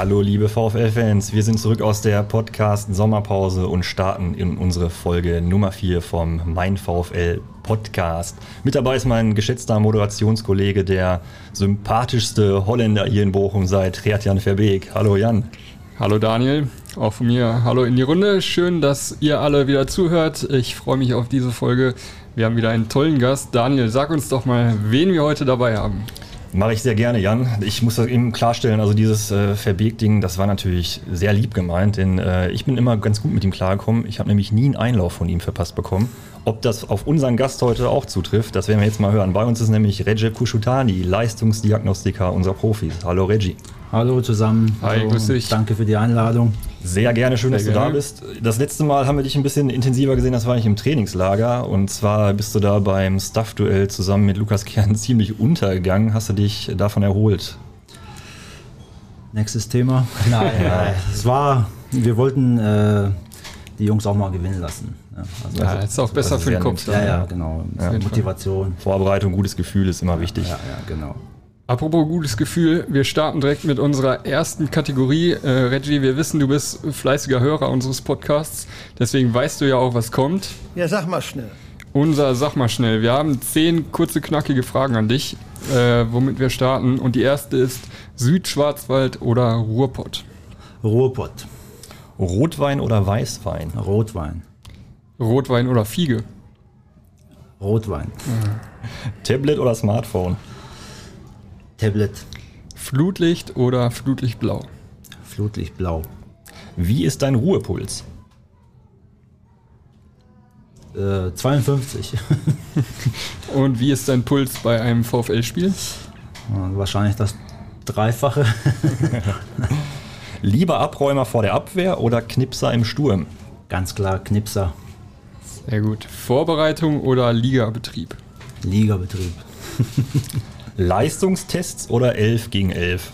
Hallo liebe VfL-Fans, wir sind zurück aus der Podcast-Sommerpause und starten in unsere Folge Nummer 4 vom Mein VfL Podcast. Mit dabei ist mein geschätzter Moderationskollege, der sympathischste Holländer hier in Bochum seit Gerd-Jan Verbeek. Hallo Jan. Hallo Daniel, auch von mir hallo in die Runde. Schön, dass ihr alle wieder zuhört. Ich freue mich auf diese Folge. Wir haben wieder einen tollen Gast. Daniel, sag uns doch mal, wen wir heute dabei haben. Mache ich sehr gerne, Jan. Ich muss das eben klarstellen, also dieses äh, Verbeek-Ding, das war natürlich sehr lieb gemeint, denn äh, ich bin immer ganz gut mit ihm klargekommen. Ich habe nämlich nie einen Einlauf von ihm verpasst bekommen. Ob das auf unseren Gast heute auch zutrifft, das werden wir jetzt mal hören. Bei uns ist nämlich Recep Kushutani, Leistungsdiagnostiker unserer Profis. Hallo Reggie. Hallo zusammen. Hi, Hallo grüß dich. Danke für die Einladung. Sehr gerne, schön, Sehr dass du gerne. da bist. Das letzte Mal haben wir dich ein bisschen intensiver gesehen, das war nicht im Trainingslager. Und zwar bist du da beim Staff-Duell zusammen mit Lukas Kern ziemlich untergegangen. Hast du dich davon erholt? Nächstes Thema. Nein, nein. Es war, wir wollten äh, die Jungs auch mal gewinnen lassen. Ja, also, Ja, ist auch besser also für den Kopf. ja, ja, genau. Ja. Motivation. Vorbereitung, gutes Gefühl ist immer wichtig. Ja, ja, genau. Apropos gutes Gefühl, wir starten direkt mit unserer ersten Kategorie. Äh, Reggie, wir wissen, du bist fleißiger Hörer unseres Podcasts, deswegen weißt du ja auch, was kommt. Ja, sag mal schnell. Unser Sag mal schnell. Wir haben zehn kurze, knackige Fragen an dich, äh, womit wir starten. Und die erste ist Südschwarzwald oder Ruhrpott? Ruhrpott, Rotwein oder Weißwein? Rotwein, Rotwein oder Fiege? Rotwein, Tablet oder Smartphone? Tablet, Flutlicht oder Flutlichtblau? Flutlichtblau, Wie ist dein Ruhepuls? äh, 52. Und wie ist dein Puls bei einem VfL-Spiel? Und Wahrscheinlich das Dreifache. Lieber Abräumer vor der Abwehr oder Knipser im Sturm? Ganz klar Knipser, Sehr gut. Vorbereitung oder Ligabetrieb? Ligabetrieb. Leistungstests oder 11 gegen 11?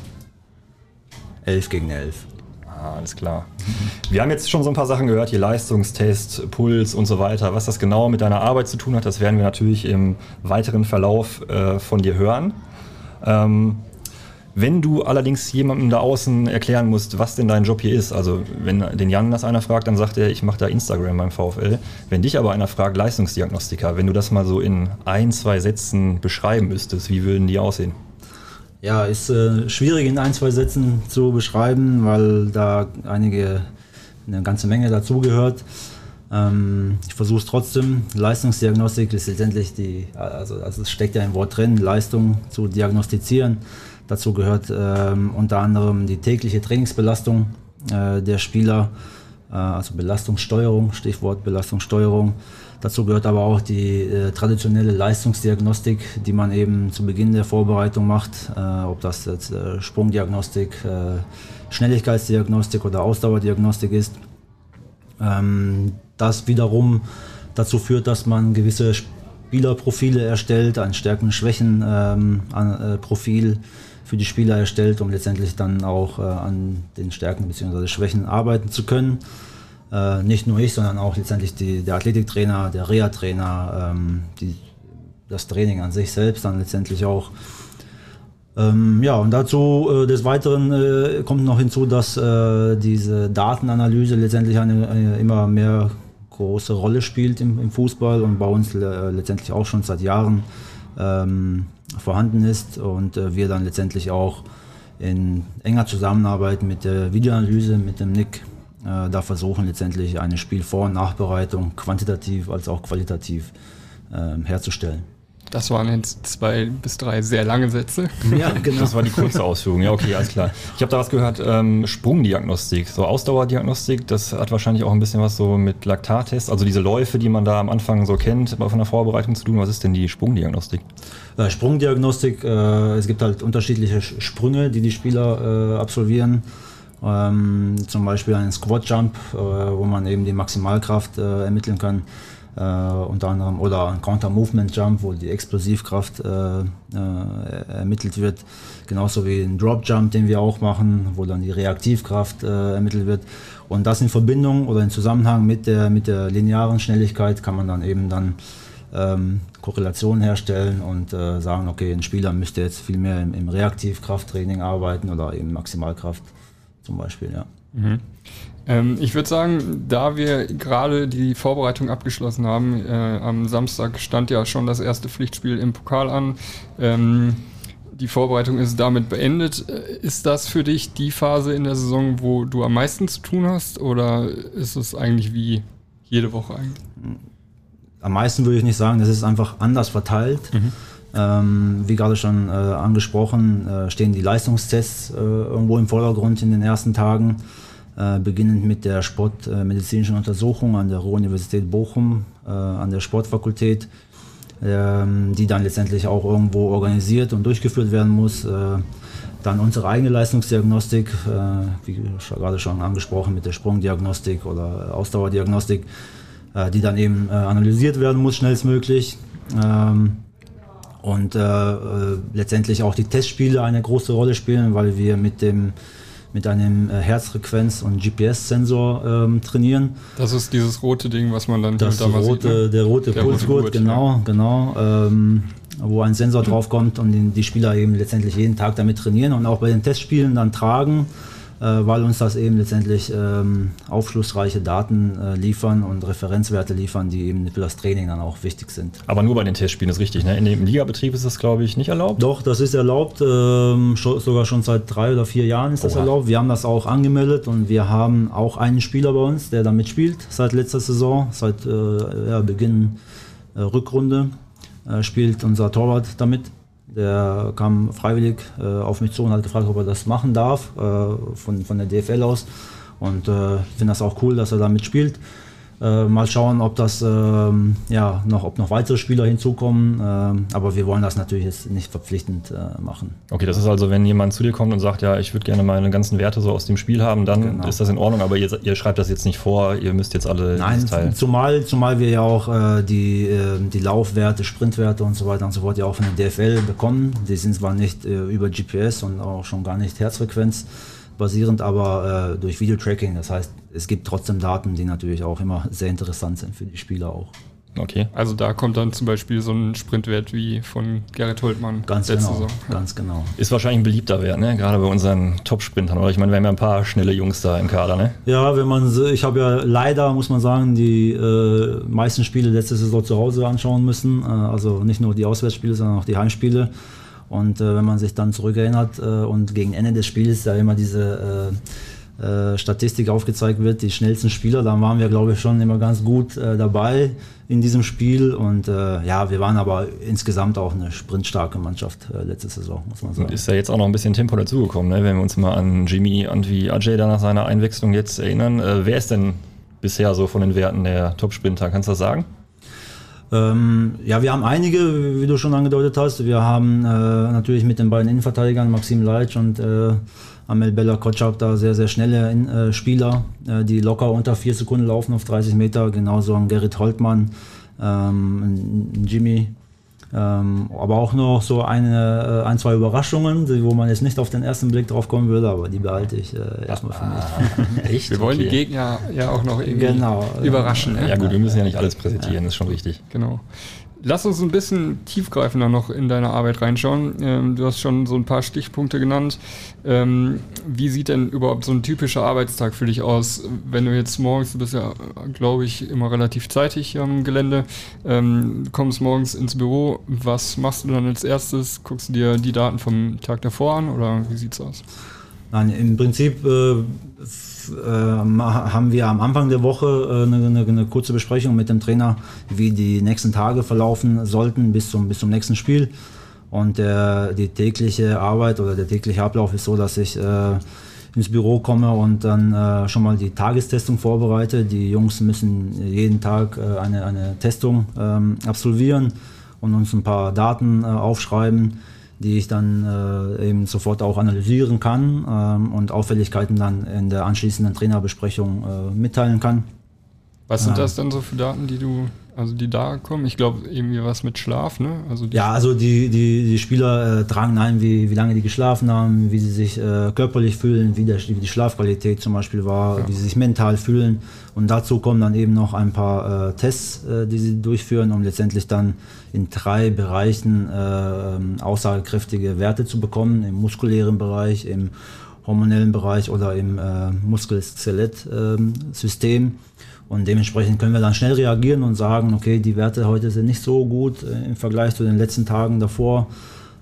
11 gegen 11. Ah, alles klar. Wir haben jetzt schon so ein paar Sachen gehört, hier Leistungstest, Puls und so weiter. Was das genau mit deiner Arbeit zu tun hat, das werden wir natürlich im weiteren Verlauf äh, von dir hören. Ähm, wenn du allerdings jemandem da außen erklären musst, was denn dein Job hier ist, also wenn den Jan das einer fragt, dann sagt er, ich mache da Instagram beim VfL. Wenn dich aber einer fragt, Leistungsdiagnostiker, wenn du das mal so in ein, zwei Sätzen beschreiben müsstest, wie würden die aussehen? Ja, ist äh, schwierig in ein, zwei Sätzen zu beschreiben, weil da einige, eine ganze Menge dazugehört. Ähm, ich versuche es trotzdem. Leistungsdiagnostik ist letztendlich die, also, also es steckt ja im Wort drin, Leistung zu diagnostizieren. Dazu gehört ähm, unter anderem die tägliche Trainingsbelastung äh, der Spieler, äh, also Belastungssteuerung, Stichwort Belastungssteuerung. Dazu gehört aber auch die äh, traditionelle Leistungsdiagnostik, die man eben zu Beginn der Vorbereitung macht, äh, ob das jetzt äh, Sprungdiagnostik, äh, Schnelligkeitsdiagnostik oder Ausdauerdiagnostik ist. Ähm, das wiederum dazu führt, dass man gewisse Spielerprofile erstellt, ein Stärken-Schwächen-Profil für die Spieler erstellt, um letztendlich dann auch äh, an den Stärken bzw. Schwächen arbeiten zu können. Äh, nicht nur ich, sondern auch letztendlich die, der Athletiktrainer, der Reha-Trainer, ähm, das Training an sich selbst dann letztendlich auch. Ähm, ja, und dazu äh, des Weiteren äh, kommt noch hinzu, dass äh, diese Datenanalyse letztendlich eine, eine immer mehr große Rolle spielt im, im Fußball und bei uns äh, letztendlich auch schon seit Jahren ähm, vorhanden ist und äh, wir dann letztendlich auch in enger Zusammenarbeit mit der Videoanalyse, mit dem Nick, äh, da versuchen letztendlich eine Spielvor- und Nachbereitung quantitativ als auch qualitativ ähm, herzustellen. Das waren jetzt zwei bis drei sehr lange Sätze. Ja, genau. Das war die kurze Ausführung. Ja, okay, alles klar. Ich habe da was gehört, ähm, Sprungdiagnostik, so Ausdauerdiagnostik, das hat wahrscheinlich auch ein bisschen was so mit Laktattests, also diese Läufe, die man da am Anfang so kennt, von der Vorbereitung zu tun. Was ist denn die Sprungdiagnostik? Äh, Sprungdiagnostik, äh, es gibt halt unterschiedliche Sch- Sprünge, die die Spieler äh, absolvieren. Ähm, zum Beispiel einen Squat Jump, äh, wo man eben die Maximalkraft äh, ermitteln kann. Äh, unter anderem oder ein Counter Movement Jump, wo die Explosivkraft äh, äh, ermittelt wird. Genauso wie ein Drop Jump, den wir auch machen, wo dann die Reaktivkraft äh, ermittelt wird. Und das in Verbindung oder in Zusammenhang mit der, mit der linearen Schnelligkeit kann man dann eben dann ähm, Korrelationen herstellen und äh, sagen, okay, ein Spieler müsste jetzt viel mehr im, im Reaktivkrafttraining arbeiten oder im zum Beispiel, ja. Mhm. Ähm, ich würde sagen, da wir gerade die Vorbereitung abgeschlossen haben, äh, am Samstag stand ja schon das erste Pflichtspiel im Pokal an. Ähm, die Vorbereitung ist damit beendet. Äh, ist das für dich die Phase in der Saison, wo du am meisten zu tun hast oder ist es eigentlich wie jede Woche eigentlich? Am meisten würde ich nicht sagen, das ist einfach anders verteilt. Mhm. Ähm, wie gerade schon äh, angesprochen, äh, stehen die Leistungstests äh, irgendwo im Vordergrund in den ersten Tagen, beginnend mit der sportmedizinischen Untersuchung an der Ruhr-Universität Bochum, äh, an der Sportfakultät, ähm, die dann letztendlich auch irgendwo organisiert und durchgeführt werden muss. Äh, dann unsere eigene Leistungsdiagnostik, wie gerade schon angesprochen, mit der Sprungdiagnostik oder Ausdauerdiagnostik, die dann eben analysiert werden muss schnellstmöglich. Ähm, und äh, äh, letztendlich auch die Testspiele eine große Rolle spielen, weil wir mit dem mit einem äh, Herzfrequenz- und GPS-Sensor ähm, trainieren. Das ist dieses rote Ding, was man dann das rote, sieht, ne? Der rote der Pulsgurt, rote genau, genau. Ähm, wo ein Sensor draufkommt und die Spieler eben letztendlich jeden Tag damit trainieren und auch bei den Testspielen dann tragen. Äh, weil uns das eben letztendlich ähm, aufschlussreiche Daten äh, liefern und Referenzwerte liefern, die eben für das Training dann auch wichtig sind. Aber nur bei den Testspielen ist richtig, ne? In dem Ligabetrieb ist das, glaube ich, nicht erlaubt? Doch, das ist erlaubt, ähm, schon, sogar schon seit drei oder vier Jahren ist das Oha. erlaubt. Wir haben das auch angemeldet und wir haben auch einen Spieler bei uns, der damit spielt, seit letzter Saison, seit äh, ja, Beginn äh, Rückrunde, äh, spielt unser Torwart damit. Der kam freiwillig äh, auf mich zu und hat gefragt, ob er das machen darf, äh, von, von der DFL aus. Und äh, ich finde das auch cool, dass er da mitspielt. Äh, mal schauen, ob das ähm, ja noch, ob noch weitere Spieler hinzukommen. Äh, aber wir wollen das natürlich jetzt nicht verpflichtend äh, machen. Okay, das ist also, wenn jemand zu dir kommt und sagt, ja, ich würde gerne meine ganzen Werte so aus dem Spiel haben, dann genau. ist das in Ordnung. Aber ihr, ihr, schreibt das jetzt nicht vor, ihr müsst jetzt alle Nein, teilen. Zumal, zumal wir ja auch äh, die, äh, die Laufwerte, Sprintwerte und so weiter und so fort ja auch von der DFL bekommen. Die sind zwar nicht äh, über GPS und auch schon gar nicht Herzfrequenz basierend, aber äh, durch Videotracking. Das heißt, es gibt trotzdem Daten, die natürlich auch immer sehr interessant sind für die Spieler auch. Okay. Also da kommt dann zum Beispiel so ein Sprintwert wie von Gerrit Holtmann ganz letzte genau, Saison. Ganz genau. Ist wahrscheinlich ein beliebter Wert, ne? Gerade bei unseren Top-Sprintern. Oder ich meine, wir haben ja ein paar schnelle Jungs da im Kader, ne? Ja, wenn man, ich habe ja leider, muss man sagen, die äh, meisten Spiele letzte Saison zu Hause anschauen müssen. Äh, also nicht nur die Auswärtsspiele, sondern auch die Heimspiele. Und äh, wenn man sich dann zurückerinnert äh, und gegen Ende des Spiels ja immer diese äh, äh, Statistik aufgezeigt wird, die schnellsten Spieler, dann waren wir, glaube ich, schon immer ganz gut äh, dabei in diesem Spiel. Und äh, ja, wir waren aber insgesamt auch eine sprintstarke Mannschaft letzte Saison, muss man sagen. Und ist ja jetzt auch noch ein bisschen Tempo dazugekommen, ne? wenn wir uns mal an Jimmy und wie Ajay da nach seiner Einwechslung jetzt erinnern. wer ist denn bisher so von den Werten der Top-Sprinter? Kannst du das sagen? Ähm, ja, wir haben einige, wie du schon angedeutet hast. Wir haben äh, natürlich mit den beiden Innenverteidigern, Maxim Leitsch und äh, Amel Bella Kotschab, da sehr, sehr schnelle äh, Spieler, äh, die locker unter vier Sekunden laufen auf 30 Meter. Genauso ein Gerrit Holtmann, ähm, Jimmy ähm, aber auch noch so eine, äh, ein, zwei Überraschungen, wo man jetzt nicht auf den ersten Blick drauf kommen würde, aber die behalte ich äh, erstmal für mich. Ah, echt? Wir wollen okay. die Gegner ja auch noch irgendwie genau, überraschen. Ja, ja, gut, wir müssen ja nicht alles präsentieren, ja. ist schon richtig. Genau. Lass uns ein bisschen tiefgreifender noch in deine Arbeit reinschauen. Ähm, du hast schon so ein paar Stichpunkte genannt. Ähm, wie sieht denn überhaupt so ein typischer Arbeitstag für dich aus? Wenn du jetzt morgens, du bist ja, glaube ich, immer relativ zeitig am Gelände, ähm, kommst morgens ins Büro, was machst du dann als erstes? Guckst du dir die Daten vom Tag davor an oder wie sieht's aus? Nein, im Prinzip äh, äh, haben wir am Anfang der Woche äh, eine, eine, eine, kurze Besprechung mit dem Trainer, wie die nächsten Tage verlaufen sollten bis zum, bis zum nächsten Spiel. Und der, die tägliche Arbeit oder der tägliche Ablauf ist so, dass ich äh, ins Büro komme und dann äh, schon mal die Tagestestung vorbereite. Die Jungs müssen jeden Tag äh, eine, eine Testung ähm, absolvieren und uns ein paar Daten äh, aufschreiben die ich dann äh, eben sofort auch analysieren kann ähm, und Auffälligkeiten dann in der anschließenden Trainerbesprechung äh, mitteilen kann. Was sind das dann so für Daten, die du also die da kommen. Ich glaube, irgendwie was mit Schlaf, ne? Also ja, also die, die, die Spieler äh, tragen ein, wie, wie lange die geschlafen haben, wie sie sich äh, körperlich fühlen, wie, der, wie die Schlafqualität zum Beispiel war, ja. wie sie sich mental fühlen. Und dazu kommen dann eben noch ein paar äh, Tests, äh, die sie durchführen, um letztendlich dann in drei Bereichen äh, aussagekräftige Werte zu bekommen, im muskulären Bereich, im hormonellen Bereich oder im äh, Muskel-Skelett-System. Und dementsprechend können wir dann schnell reagieren und sagen, okay, die Werte heute sind nicht so gut äh, im Vergleich zu den letzten Tagen davor.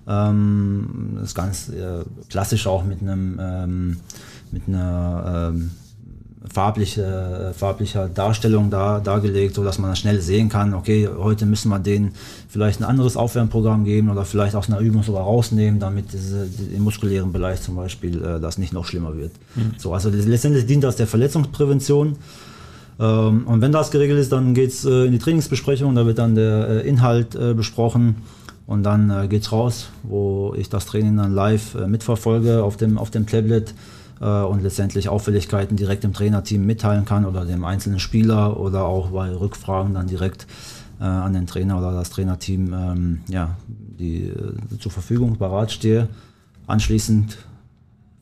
Ähm, das ist ganz äh, klassisch auch mit einem ähm, mit einer ähm, farbliche, äh, farblicher Darstellung da, dargelegt, sodass man schnell sehen kann, okay, heute müssen wir denen vielleicht ein anderes Aufwärmprogramm geben oder vielleicht aus einer Übung sogar rausnehmen, damit diese, die, im muskulären Bereich zum Beispiel äh, das nicht noch schlimmer wird. Mhm. So, also letztendlich dient das der Verletzungsprävention. Ähm, und wenn das geregelt ist, dann geht es äh, in die Trainingsbesprechung, da wird dann der äh, Inhalt äh, besprochen und dann äh, geht's raus, wo ich das Training dann live mitverfolge auf dem, auf dem Tablet und letztendlich Auffälligkeiten direkt im Trainerteam mitteilen kann oder dem einzelnen Spieler oder auch bei Rückfragen dann direkt an den Trainer oder das Trainerteam ähm, ja, die zur Verfügung parat stehe. Anschließend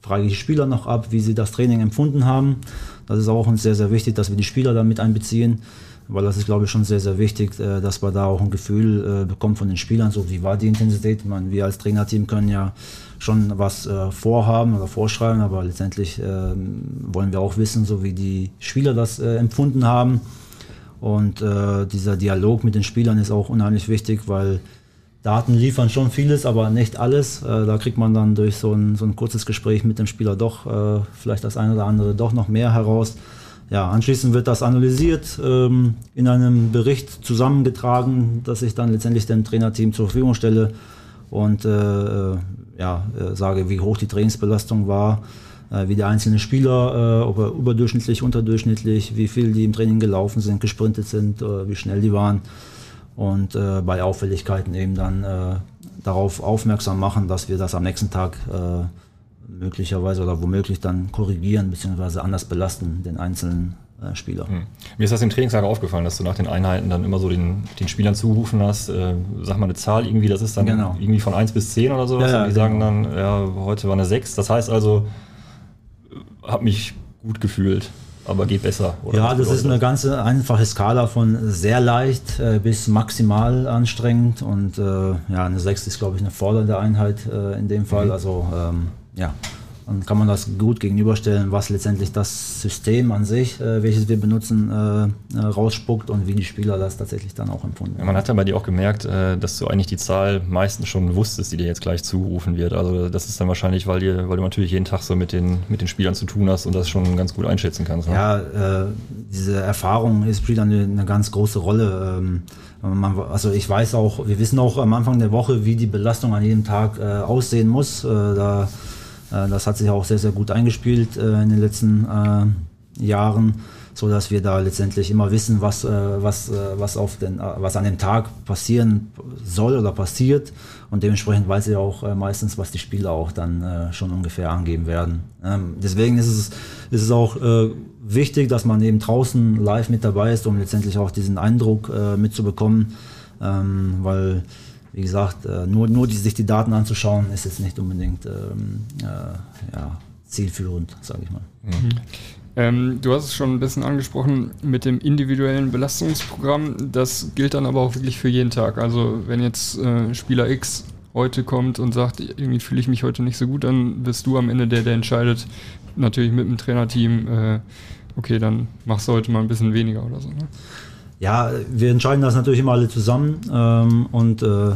frage ich die Spieler noch ab, wie sie das Training empfunden haben. Das ist auch uns sehr, sehr wichtig, dass wir die Spieler damit einbeziehen, weil das ist, glaube ich, schon sehr, sehr wichtig, äh, dass man da auch ein Gefühl äh, bekommt von den Spielern, so wie war die Intensität. meine, wir als Trainerteam können ja schon was äh, vorhaben oder vorschreiben, aber letztendlich wollen wir auch wissen, so wie die Spieler das empfunden haben. Und dieser Dialog mit den Spielern ist auch unheimlich wichtig, weil Daten liefern schon vieles, aber nicht alles. Äh, da kriegt man dann durch so ein, so ein kurzes Gespräch mit dem Spieler doch äh, vielleicht das eine oder andere doch noch mehr heraus. Ja, anschließend wird das analysiert, ähm, in einem Bericht zusammengetragen, dass ich dann letztendlich dem Trainerteam zur Verfügung stelle und äh, ja, sage, wie hoch die Trainingsbelastung war, wie die einzelnen Spieler, ob er überdurchschnittlich, unterdurchschnittlich, wie viel die im Training gelaufen sind, gesprintet sind, wie schnell die waren und äh, bei Auffälligkeiten eben dann äh, darauf aufmerksam machen, dass wir das am nächsten Tag äh, möglicherweise oder womöglich dann korrigieren bzw. anders belasten, den einzelnen äh, Spieler. Hm. Mir ist das im Trainingslager aufgefallen, dass du nach den Einheiten dann immer so den, den Spielern zugerufen hast, äh, sag mal eine Zahl irgendwie, das ist dann genau. irgendwie von 1 bis 10 oder sowas. Ja, ja, und die genau. sagen dann, ja, heute war eine 6. Das heißt also, habe mich gut gefühlt aber geht besser. ja, das ist eine ganz einfache Skala von sehr leicht äh, bis maximal anstrengend und äh, ja, eine 6 ist, glaube ich, eine fordernde Einheit äh, in dem Fall. Mhm. Also ähm, ja, dann kann man das gut gegenüberstellen, was letztendlich das System an sich, äh, welches wir benutzen, äh, äh, rausspuckt und wie die Spieler das tatsächlich dann auch empfunden haben. man hat ja bei dir auch gemerkt, äh, dass du eigentlich die Zahl meistens schon wusstest, die dir jetzt gleich zugerufen wird. Also das ist dann wahrscheinlich, weil, dir, weil du natürlich jeden Tag so mit den, mit den Spielern zu tun hast und das schon ganz gut einschätzen kannst. Ne? Ja, äh, diese Erfahrung spielt eine, eine ganz große Rolle. Ähm, man, also ich weiß auch, wir wissen auch am Anfang der Woche, wie die Belastung an jedem Tag äh, aussehen muss. Da das hat sich auch sehr, sehr gut eingespielt äh, in den letzten äh, Jahren, so dass wir da letztendlich immer wissen, was, was, was, auf den, was an dem Tag passieren soll oder passiert. Und dementsprechend weiß ich auch meistens, was die Spieler auch dann schon ungefähr angeben werden. Ähm, deswegen ist es, ist es auch wichtig, dass man eben draußen live mit dabei ist, um letztendlich auch diesen Eindruck mitzubekommen, ähm, weil wie gesagt, äh, nur, nur die, sich die Daten anzuschauen, ist jetzt nicht unbedingt ähm, äh, ja, zielführend, sage ich mal. Mhm. Ähm, du hast es schon ein bisschen angesprochen mit dem individuellen Belastungsprogramm. Das gilt dann aber auch wirklich für jeden Tag. Also wenn jetzt äh, Spieler X heute kommt und sagt, irgendwie fühle ich mich heute nicht so gut, dann bist du am Ende der, der entscheidet, natürlich mit dem Trainerteam, äh, okay, dann machst du heute mal ein bisschen weniger oder so. Ne? Ja, wir entscheiden das natürlich immer alle zusammen ähm, und äh,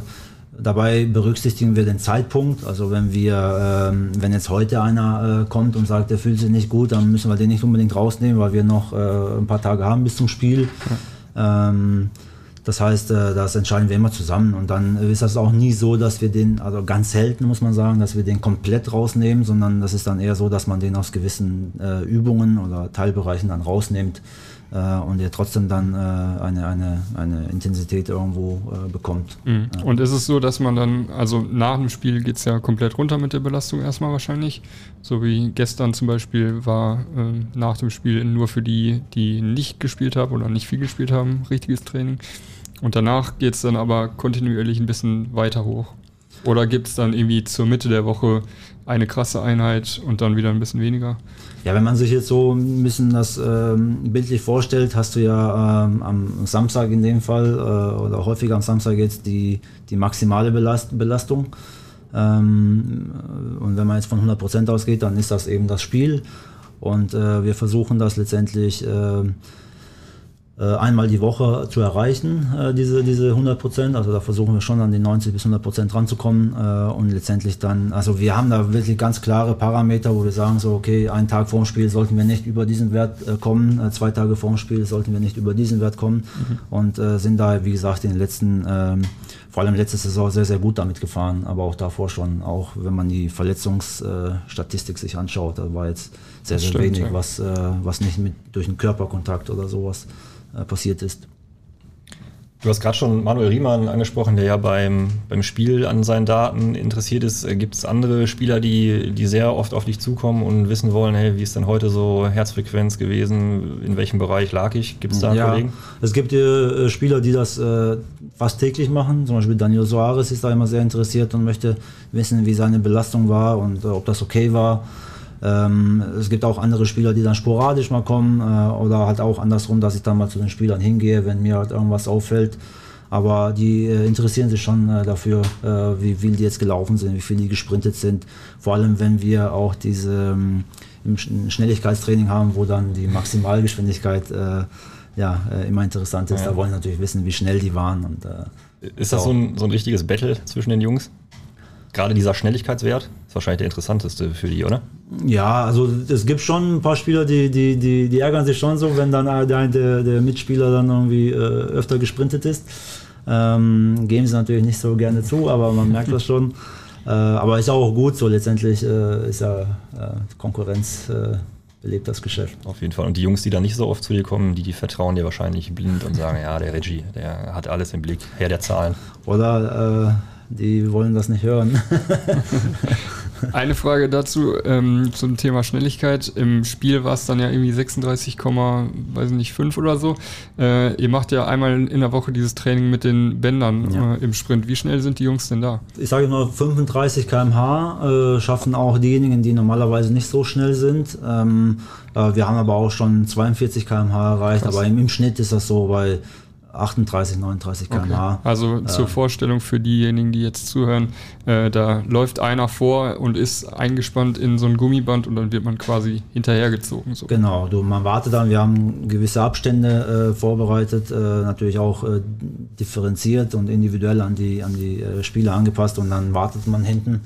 dabei berücksichtigen wir den Zeitpunkt. Also wenn wir, ähm, wenn jetzt heute einer äh, kommt und sagt, der fühlt sich nicht gut, dann müssen wir den nicht unbedingt rausnehmen, weil wir noch äh, ein paar Tage haben bis zum Spiel. Ja. Ähm, das heißt, äh, das entscheiden wir immer zusammen und dann ist das auch nie so, dass wir den, also ganz selten muss man sagen, dass wir den komplett rausnehmen, sondern das ist dann eher so, dass man den aus gewissen äh, Übungen oder Teilbereichen dann rausnimmt und er trotzdem dann äh, eine, eine, eine Intensität irgendwo äh, bekommt. Mhm. Und ist es so, dass man dann, also nach dem Spiel geht es ja komplett runter mit der Belastung erstmal wahrscheinlich, so wie gestern zum Beispiel war äh, nach dem Spiel nur für die, die nicht gespielt haben oder nicht viel gespielt haben, richtiges Training. Und danach geht es dann aber kontinuierlich ein bisschen weiter hoch. Oder gibt es dann irgendwie zur Mitte der Woche eine krasse Einheit und dann wieder ein bisschen weniger? Ja, wenn man sich jetzt so ein bisschen das ähm, bildlich vorstellt, hast du ja ähm, am Samstag in dem Fall äh, oder häufiger am Samstag jetzt die, die maximale Belast Belastung. Ähm, und wenn man jetzt von 100% ausgeht, dann ist das eben das Spiel. Und äh, wir versuchen das letztendlich äh, einmal die Woche zu erreichen, äh, diese, diese 100 Prozent. Also da versuchen wir schon an die 90 bis 100 Prozent ranzukommen äh, und letztendlich dann, also wir haben da wirklich ganz klare Parameter, wo wir sagen so, okay, einen Tag vorm Spiel sollten wir nicht über diesen Wert kommen, zwei Tage vorm Spiel sollten wir nicht über diesen Wert kommen mhm. und sind da, wie gesagt, in den letzten, ähm, vor allem letzte Saison sehr, sehr gut damit gefahren, aber auch davor schon, auch wenn man die Verletzungsstatistik sich anschaut, da war jetzt sehr, sehr stimmt, wenig, ja. was, was nicht mit durch einen Körperkontakt oder sowas äh, passiert ist. Du hast gerade schon Manuel Riemann angesprochen, der ja beim, beim Spiel an seinen Daten interessiert ist. Äh, gibt es andere Spieler, die, die sehr oft auf dich zukommen und wissen wollen, hey, wie ist denn heute so Herzfrequenz gewesen? In welchem Bereich lag ich? Gibt es da ja, Kollegen? Es gibt äh, Spieler, die das äh, fast täglich machen. Zum Beispiel Daniel Soares ist da immer sehr interessiert und möchte wissen, wie seine Belastung war und äh, ob das okay war. Ähm, es gibt auch andere Spieler, die dann sporadisch mal kommen äh, oder halt auch andersrum, dass ich dann mal zu den Spielern hingehe, wenn mir halt irgendwas auffällt. Aber die äh, interessieren sich schon äh, dafür, äh, wie viel die jetzt gelaufen sind, wie viel die gesprintet sind. Vor allem, wenn wir auch diese ähm, Schnelligkeitstraining haben, wo dann die Maximalgeschwindigkeit äh, ja, äh, immer interessant ist. Ja. Da wollen sie natürlich wissen, wie schnell die waren. Und, ist das so ein, so ein richtiges Battle zwischen den Jungs? Gerade dieser Schnelligkeitswert wahrscheinlich der interessanteste für die, oder? Ja, also es gibt schon ein paar Spieler, die, die, die, die ärgern sich schon so, wenn dann der, der, der Mitspieler dann irgendwie äh, öfter gesprintet ist. Ähm, geben sie natürlich nicht so gerne zu, aber man merkt das schon. Äh, aber ist auch gut so, letztendlich äh, ist ja äh, Konkurrenz äh, belebt das Geschäft. Auf jeden Fall. Und die Jungs, die da nicht so oft zu dir kommen, die, die vertrauen dir wahrscheinlich blind und sagen, ja, der Reggie, der hat alles im Blick, Herr der Zahlen. Oder äh, die wollen das nicht hören. Eine Frage dazu ähm, zum Thema Schnelligkeit. Im Spiel war es dann ja irgendwie 36, weiß nicht, 5 oder so. Äh, ihr macht ja einmal in der Woche dieses Training mit den Bändern ja. äh, im Sprint. Wie schnell sind die Jungs denn da? Ich sage nur 35 km/h äh, schaffen auch diejenigen, die normalerweise nicht so schnell sind. Ähm, äh, wir haben aber auch schon 42 km/h erreicht, Krass. aber im, im Schnitt ist das so bei 38, 39 km/h. Okay. Also zur ähm, Vorstellung für diejenigen, die jetzt zuhören, äh, da läuft einer vor und ist eingespannt in so ein Gummiband und dann wird man quasi hinterhergezogen. So. Genau, du, man wartet dann, wir haben gewisse Abstände äh, vorbereitet, äh, natürlich auch äh, differenziert und individuell an die, an die äh, Spieler angepasst und dann wartet man hinten.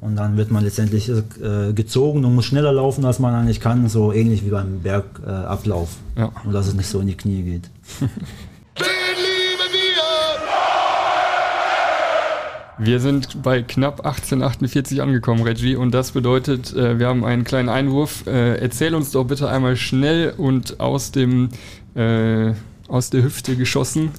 Und dann wird man letztendlich äh, gezogen und muss schneller laufen, als man eigentlich kann, so ähnlich wie beim Bergablauf. ja. Und dass es nicht so in die Knie geht. Wir sind bei knapp 1848 angekommen, Reggie, und das bedeutet, äh, wir haben einen kleinen Einwurf. Äh, erzähl uns doch bitte einmal schnell und aus dem äh, aus der Hüfte geschossen.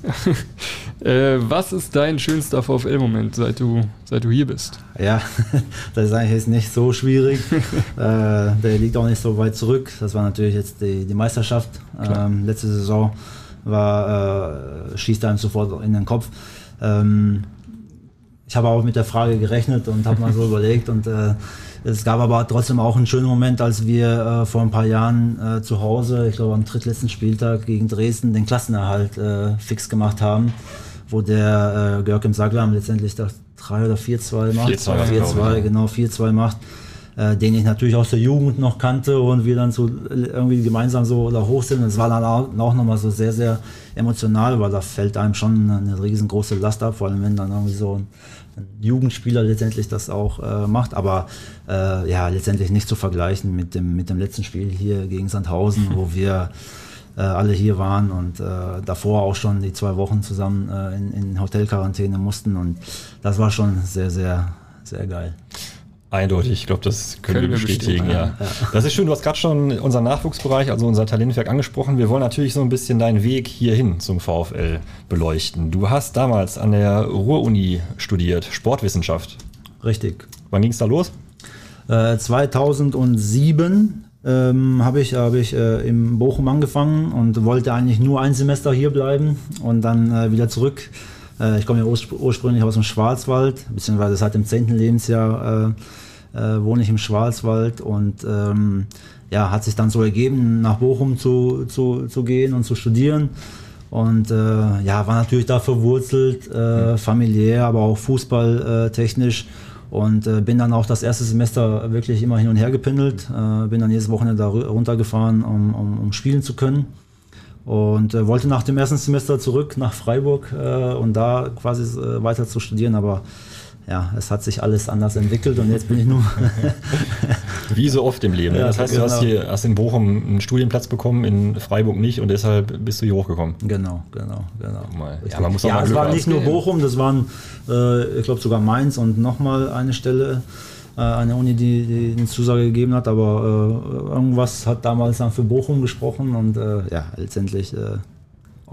äh, was ist dein schönster VfL-Moment, seit du, seit du hier bist? Ja, das ist eigentlich jetzt nicht so schwierig. äh, der liegt auch nicht so weit zurück. Das war natürlich jetzt die, die Meisterschaft ähm, letzte Saison. War, äh, schießt einem sofort in den Kopf. Ähm, ich habe auch mit der Frage gerechnet und habe mal so überlegt und äh, es gab aber trotzdem auch einen schönen Moment, als wir äh, vor ein paar Jahren äh, zu Hause, ich glaube am drittletzten Spieltag gegen Dresden, den Klassenerhalt äh, fix gemacht haben, wo der äh, Görkem Saglam letztendlich das 3 oder 4-2 macht. 4-2, genau, 4-2 macht. Äh, den ich natürlich aus der Jugend noch kannte und wir dann so irgendwie gemeinsam so da hoch sind. Es war dann auch, auch nochmal so sehr, sehr emotional, weil da fällt einem schon eine riesengroße Last ab, vor allem wenn dann irgendwie so ein Jugendspieler letztendlich das auch äh, macht, aber äh, ja, letztendlich nicht zu vergleichen mit dem, mit dem letzten Spiel hier gegen Sandhausen, wo wir äh, alle hier waren und äh, davor auch schon die zwei Wochen zusammen äh, in, in Hotelquarantäne mussten und das war schon sehr, sehr, sehr geil. Eindeutig, ich glaube, das können, können wir bestätigen, ja. ja. Das ist schön, du hast gerade schon unseren Nachwuchsbereich, also unser Talentwerk angesprochen. Wir wollen natürlich so ein bisschen deinen Weg hierhin zum VfL beleuchten. Du hast damals an der Ruhr-Uni studiert, Sportwissenschaft. Richtig. Wann ging es da los? Äh, 2007 ähm, habe ich, hab ich äh, im Bochum angefangen und wollte eigentlich nur ein Semester hier bleiben und dann äh, wieder zurück. Äh, ich komme ja ursprünglich aus dem Schwarzwald, beziehungsweise seit dem 10. Lebensjahr äh, äh, wohne ich im Schwarzwald und ähm, ja, hat sich dann so ergeben, nach Bochum zu, zu, zu gehen und zu studieren. Und äh, ja, war natürlich da verwurzelt, äh, familiär, aber auch fußballtechnisch. Und äh, bin dann auch das erste Semester wirklich immer hin und her gependelt. Äh, bin dann jedes Wochenende da runtergefahren, um, um, um spielen zu können. Und äh, wollte nach dem ersten Semester zurück nach Freiburg äh, und da quasi äh, weiter zu studieren, aber ja, es hat sich alles anders entwickelt und jetzt bin ich nur. Wie so oft im Leben. Ne? Ja, das heißt, genau. du hast, genau. hier, hast in Bochum einen Studienplatz bekommen, in Freiburg nicht und deshalb bist du hier hochgekommen. Genau, genau, genau. Ja, man muss auch ja, mal es war nicht nur Bochum, das waren, äh, ich glaube, sogar Mainz und nochmal eine Stelle, äh, eine Uni, die, die eine Zusage gegeben hat, aber äh, irgendwas hat damals dann für Bochum gesprochen und äh, ja, letztendlich äh,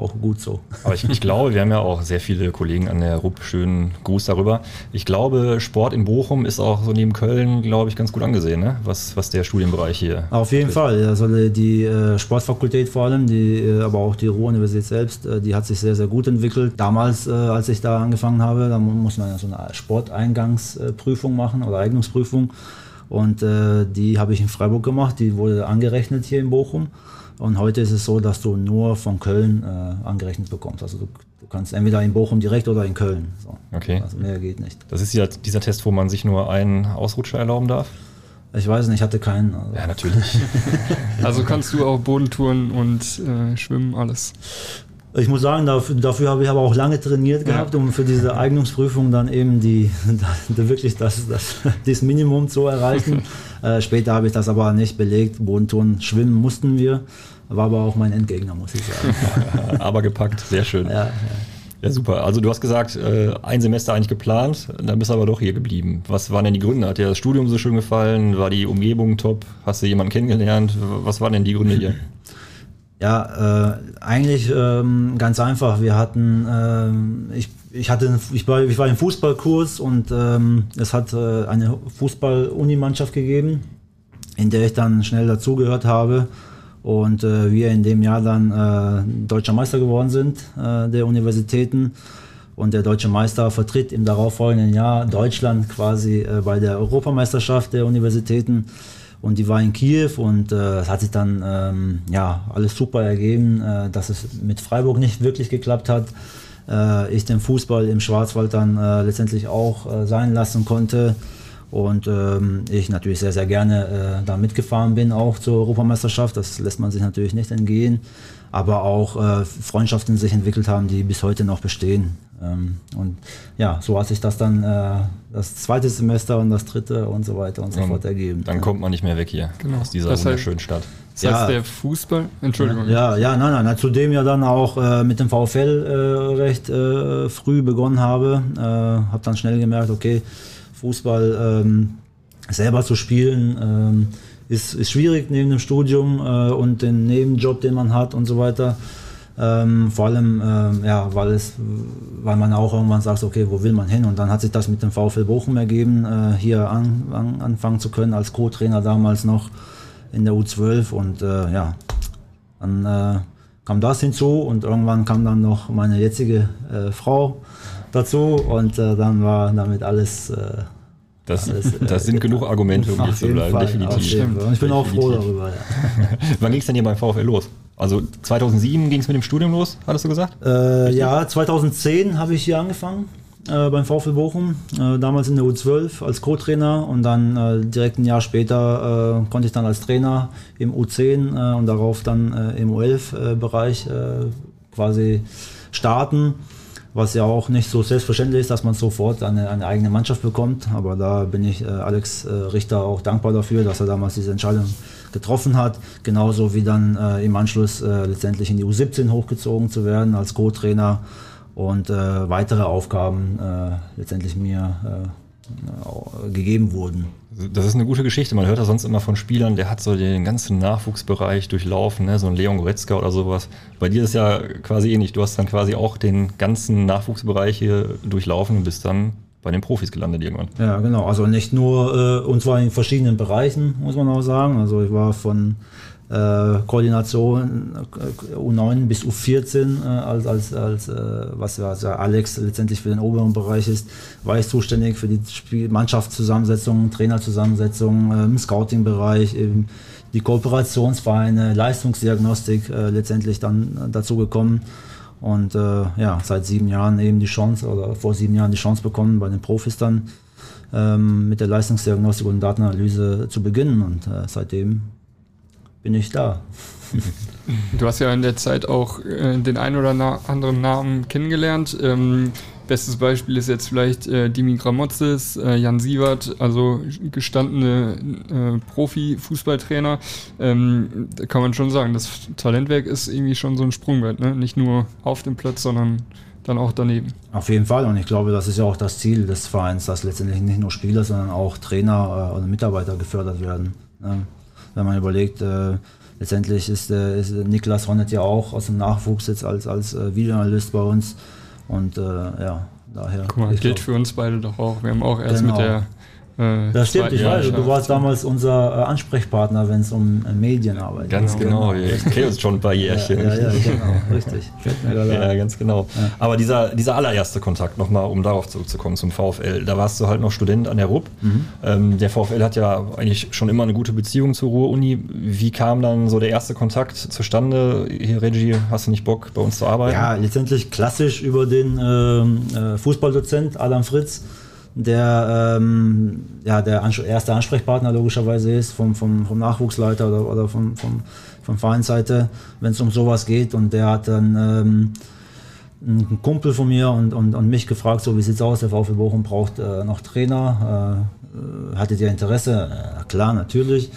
auch gut so. Aber ich, ich, glaube, wir haben ja auch sehr viele Kollegen an der RUP. Schönen Gruß darüber. Ich glaube, Sport in Bochum ist auch so neben Köln, glaube ich, ganz gut angesehen, ne? was, was der Studienbereich hier. Auf jeden ist. Fall. Also die äh, Sportfakultät vor allem, die, äh, aber auch die Ruhr-Universität selbst, äh, die hat sich sehr, sehr gut entwickelt. Damals, äh, als ich da angefangen habe, da muss man ja so eine Sporteingangsprüfung machen oder Eignungsprüfung. Und äh, die habe ich in Freiburg gemacht, die wurde angerechnet hier in Bochum. Und heute ist es so, dass du nur von Köln äh, angerechnet bekommst. Also du, du, kannst entweder in Bochum direkt oder in Köln. So. Okay. Also mehr geht nicht. Das ist ja dieser Test, wo man sich nur einen Ausrutscher erlauben darf? Ich weiß nicht, ich hatte keinen. Also. Ja, natürlich. also kannst du auch Bodentouren und äh, Schwimmen, alles. Ich muss sagen, dafür, dafür habe ich aber auch lange trainiert gehabt, ja. um für diese Eignungsprüfung dann eben die, die wirklich das, das, das Minimum zu erreichen. äh, später habe ich das aber nicht belegt. Bodentouren, Schwimmen mussten wir. War aber auch mein Endgegner, muss ich sagen. aber gepackt, sehr schön. Ja, ja. ja, super. Also du hast gesagt, äh, ein Semester eigentlich geplant, dann bist du aber doch hier geblieben. Was waren denn die Gründe? Hat dir das Studium so schön gefallen? War die Umgebung top? Hast du jemanden kennengelernt? Was waren denn die Gründe hier? Ja, äh, eigentlich ähm, ganz einfach. Wir hatten, äh, ich, ich hatte, ich war, ich war im Fußballkurs und ähm, es hat äh, eine Fußball-Uni-Mannschaft gegeben, in der ich dann schnell dazugehört habe und äh, wir in dem Jahr dann äh, deutscher Meister geworden sind äh, der Universitäten. Und der deutsche Meister vertritt im darauffolgenden Jahr Deutschland quasi äh, bei der Europameisterschaft der Universitäten. Und die war in Kiew und äh, es hat sich dann ähm, ja alles super ergeben, äh, dass es mit Freiburg nicht wirklich geklappt hat. Äh, ich den Fußball im Schwarzwald dann äh, letztendlich auch äh, sein lassen konnte. Und ähm, ich natürlich sehr, sehr gerne äh, da mitgefahren bin, auch zur Europameisterschaft. Das lässt man sich natürlich nicht entgehen. Aber auch äh, Freundschaften sich entwickelt haben, die bis heute noch bestehen. Ähm, und ja, so hat sich das dann äh, das zweite Semester und das dritte und so weiter und so fort ergeben. Dann kommt man nicht mehr weg hier genau. aus dieser das wunderschönen heißt, Stadt. Das heißt, ja, der Fußball, Entschuldigung. Ja, ja, nein, nein, zudem ja dann auch äh, mit dem VfL äh, recht äh, früh begonnen habe. Äh, habe dann schnell gemerkt, okay, Fußball ähm, selber zu spielen ähm, ist, ist schwierig neben dem Studium äh, und den Nebenjob, den man hat und so weiter. Ähm, vor allem, ähm, ja, weil, es, weil man auch irgendwann sagt, okay, wo will man hin? Und dann hat sich das mit dem VfL Bochum ergeben, äh, hier an, an, anfangen zu können als Co-Trainer damals noch in der U12. Und äh, ja, dann äh, kam das hinzu und irgendwann kam dann noch meine jetzige äh, Frau dazu und äh, dann war damit alles. Das, alles, äh, das sind genug Argumente, um hier zu bleiben, Fall, definitiv. Und ich bin auch froh darüber. Ja. Wann ging es denn hier beim VfL los? Also 2007 ging es mit dem Studium los, hattest du gesagt? Äh, ja, 2010 habe ich hier angefangen äh, beim VfL Bochum, äh, damals in der U12 als Co-Trainer und dann äh, direkt ein Jahr später konnte ich dann als Trainer im U10 und darauf dann im U11-Bereich quasi starten was ja auch nicht so selbstverständlich ist, dass man sofort eine, eine eigene Mannschaft bekommt. Aber da bin ich äh, Alex äh, Richter auch dankbar dafür, dass er damals diese Entscheidung getroffen hat. Genauso wie dann äh, im Anschluss äh, letztendlich in die U17 hochgezogen zu werden als Co-Trainer und äh, weitere Aufgaben äh, letztendlich mir gegeben wurden. Das ist eine gute Geschichte. Man hört ja sonst immer von Spielern, der hat so den ganzen Nachwuchsbereich durchlaufen, ne? so ein Leon Goretzka oder sowas. Bei dir ist es ja quasi ähnlich. Du hast dann quasi auch den ganzen Nachwuchsbereich hier durchlaufen und bist dann bei den Profis gelandet irgendwann. Ja, genau. Also nicht nur, äh, und zwar in verschiedenen Bereichen, muss man auch sagen. Also ich war von Koordination äh, U9 bis U14 äh, als, als, als äh, was also Alex letztendlich für den oberen Bereich ist, war ich zuständig für die Spiel Mannschaftszusammensetzung, Trainerzusammensetzung, äh, im Scouting-Bereich, die Kooperationsvereine, Leistungsdiagnostik äh, letztendlich dann dazu gekommen und ja, seit sieben Jahren eben die Chance oder vor sieben Jahren die Chance bekommen, bei den Profis dann ähm, mit der Leistungsdiagnostik und Datenanalyse zu beginnen. Und äh, seitdem bin ich da. Du hast ja in der Zeit auch äh, den einen oder na anderen Namen kennengelernt. Ähm, bestes Beispiel ist jetzt vielleicht äh, Dimi Gramotzes, äh, Jan Sievert, also gestandene äh, Profi-Fußballtrainer. Ähm, da kann man schon sagen, das Talentwerk ist irgendwie schon so ein Sprungbrett. Ne? Nicht nur auf dem Platz, sondern dann auch daneben. Auf jeden Fall und ich glaube, das ist ja auch das Ziel des Vereins, dass letztendlich nicht nur Spieler, sondern auch Trainer äh, oder Mitarbeiter gefördert werden. Ne? Wenn man überlegt, äh, letztendlich ist, äh, ist Niklas Ronnet ja auch aus dem Nachwuchs jetzt als, als äh, Videoanalyst bei uns und äh, ja, daher. Guck mal, gilt für uns beide doch auch. Wir haben auch erst genau. mit der äh, das stimmt, ich weiß, du warst damals unser äh, Ansprechpartner, wenn es um äh, Medienarbeit geht. Ganz genau, genau. ich kenne uns schon ein paar Jährchen. Ja, ja, ja genau, richtig. ja, ganz genau. Ja. Aber dieser, dieser allererste Kontakt, nochmal, um darauf zurückzukommen zum VfL, da warst du halt noch Student an der RUB. Mhm. Ähm, der VfL hat ja eigentlich schon immer eine gute Beziehung zur Ruhr-Uni. Wie kam dann so der erste Kontakt zustande? Hier, Regie, hast du nicht Bock, bei uns zu arbeiten? Ja, letztendlich klassisch über den ähm, äh, Fußballdozent Adam Fritz der ähm, ja, der erste Ansprechpartner logischerweise ist vom, vom, vom Nachwuchsleiter oder, oder vom, vom, vom Vereinsseite, wenn es um sowas geht. Und der hat dann ähm, einen Kumpel von mir und, und, und mich gefragt, so wie sieht es aus, der VfB Bochum braucht äh, noch Trainer. Äh, hattet ihr Interesse? Äh, klar, natürlich.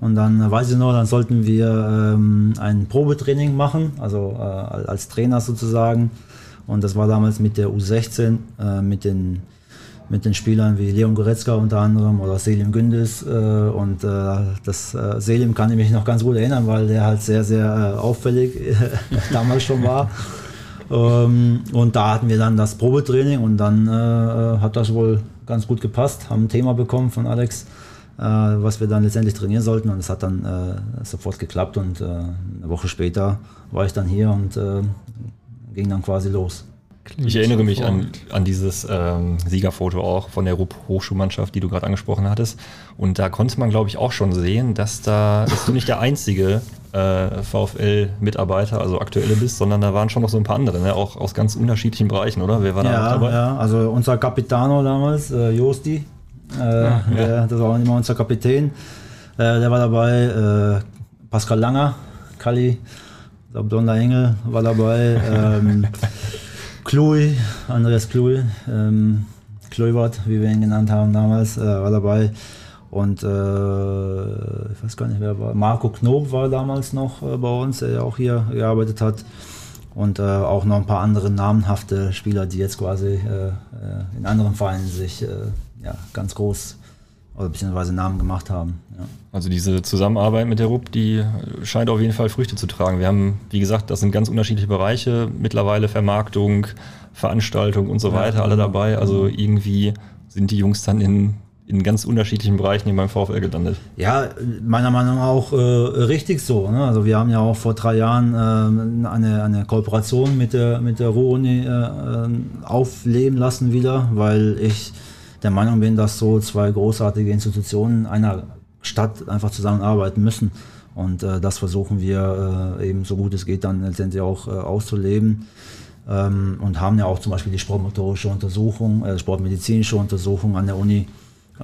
Und dann äh, weiß ich noch, dann sollten wir ähm, ein Probetraining machen, also äh, als Trainer sozusagen. Und das war damals mit der U16, äh, mit den mit den Spielern wie Leon Goretzka unter anderem oder Selim Gündes. Äh, und äh, das äh, Selim kann ich mich noch ganz gut erinnern, weil der halt sehr, sehr äh, auffällig damals schon war. Ähm, und da hatten wir dann das Probetraining und dann äh, hat das wohl ganz gut gepasst, haben ein Thema bekommen von Alex, äh, was wir dann letztendlich trainieren sollten und es hat dann sofort geklappt und eine Woche später war ich dann hier und ging dann quasi los. Klingt ich erinnere mich an, an dieses ähm, Siegerfoto auch von der RUP Hochschulmannschaft, die du gerade angesprochen hattest. Und da konnte man, glaube ich, auch schon sehen, dass da dass du nicht der einzige äh, VfL-Mitarbeiter, also aktuelle bist, sondern da waren schon noch so ein paar andere, ne? auch aus ganz unterschiedlichen Bereichen, oder? Wer war ja, da dabei? Ja, also unser Capitano damals, äh, Josti, äh, ah, ja. der, das war auch immer unser Kapitän, äh, der war dabei, äh, Pascal Langer, Kali, der Blonder Engel war dabei. Ähm, Chloe, Andreas Chloe, ähm, Kluivert, wie wir ihn genannt haben damals, äh, war dabei. Und äh, ich weiß gar nicht, wer war. Marco Knob war damals noch äh, bei uns, der ja auch hier gearbeitet hat. Und äh, auch noch ein paar andere namenhafte Spieler, die jetzt quasi äh, äh, in anderen Vereinen sich ja, ganz groß oder beziehungsweise Namen gemacht haben. Ja. Also diese Zusammenarbeit mit der RUP, die scheint auf jeden Fall Früchte zu tragen. Wir haben, wie gesagt, das sind ganz unterschiedliche Bereiche, mittlerweile Vermarktung, Veranstaltung und so ja, weiter, alle dabei. Also irgendwie sind die Jungs dann in, in ganz unterschiedlichen Bereichen hier beim VfL gelandet. Ja, meiner Meinung nach auch äh, richtig so. Ne? Also wir haben ja auch vor drei Jahren äh, eine, eine Kooperation mit der, mit der Ruhr-Uni äh, äh aufleben lassen wieder, weil ich der Meinung bin, dass so zwei großartige Institutionen einer Stadt einfach zusammenarbeiten müssen. Und äh, das versuchen wir äh, eben so gut es geht dann letztendlich auch äh, auszuleben. Ähm, und haben ja auch zum Beispiel die sportmotorische Untersuchung, äh, sportmedizinische Untersuchung an der Uni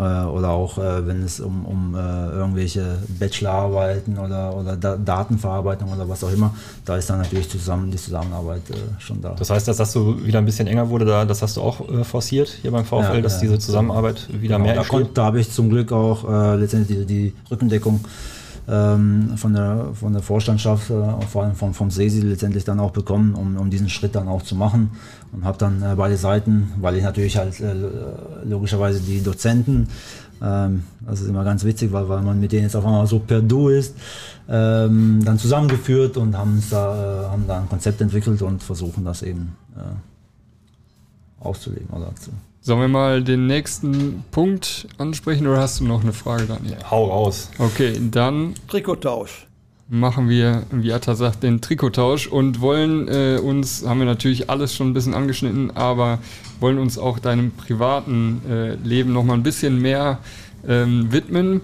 oder auch äh, wenn es um, um äh, irgendwelche Bachelorarbeiten oder, oder da Datenverarbeitung oder was auch immer, da ist dann natürlich zusammen die Zusammenarbeit äh, schon da. Das heißt, dass das so wieder ein bisschen enger wurde, da, das hast du auch äh, forciert hier beim VfL, ja, dass ja, diese Zusammenarbeit wieder genau, mehr Da, da habe ich zum Glück auch äh, letztendlich die, die Rückendeckung ähm, von, der, von der Vorstandschaft, äh, vor allem vom, vom SESI letztendlich dann auch bekommen, um, um diesen Schritt dann auch zu machen. Und habe dann äh, beide Seiten, weil ich natürlich halt äh, logischerweise die Dozenten, ähm, das ist immer ganz witzig, weil, weil man mit denen jetzt auf einmal so per Du ist, ähm, dann zusammengeführt und haben, da, äh, haben da ein Konzept entwickelt und versuchen das eben äh, auszulegen oder zu Sollen wir mal den nächsten Punkt ansprechen oder hast du noch eine Frage, Daniel? Hau raus. Okay, dann. Trikottausch. Machen wir, wie Atta sagt, den Trikottausch und wollen äh, uns, haben wir natürlich alles schon ein bisschen angeschnitten, aber wollen uns auch deinem privaten äh, Leben noch mal ein bisschen mehr ähm, widmen.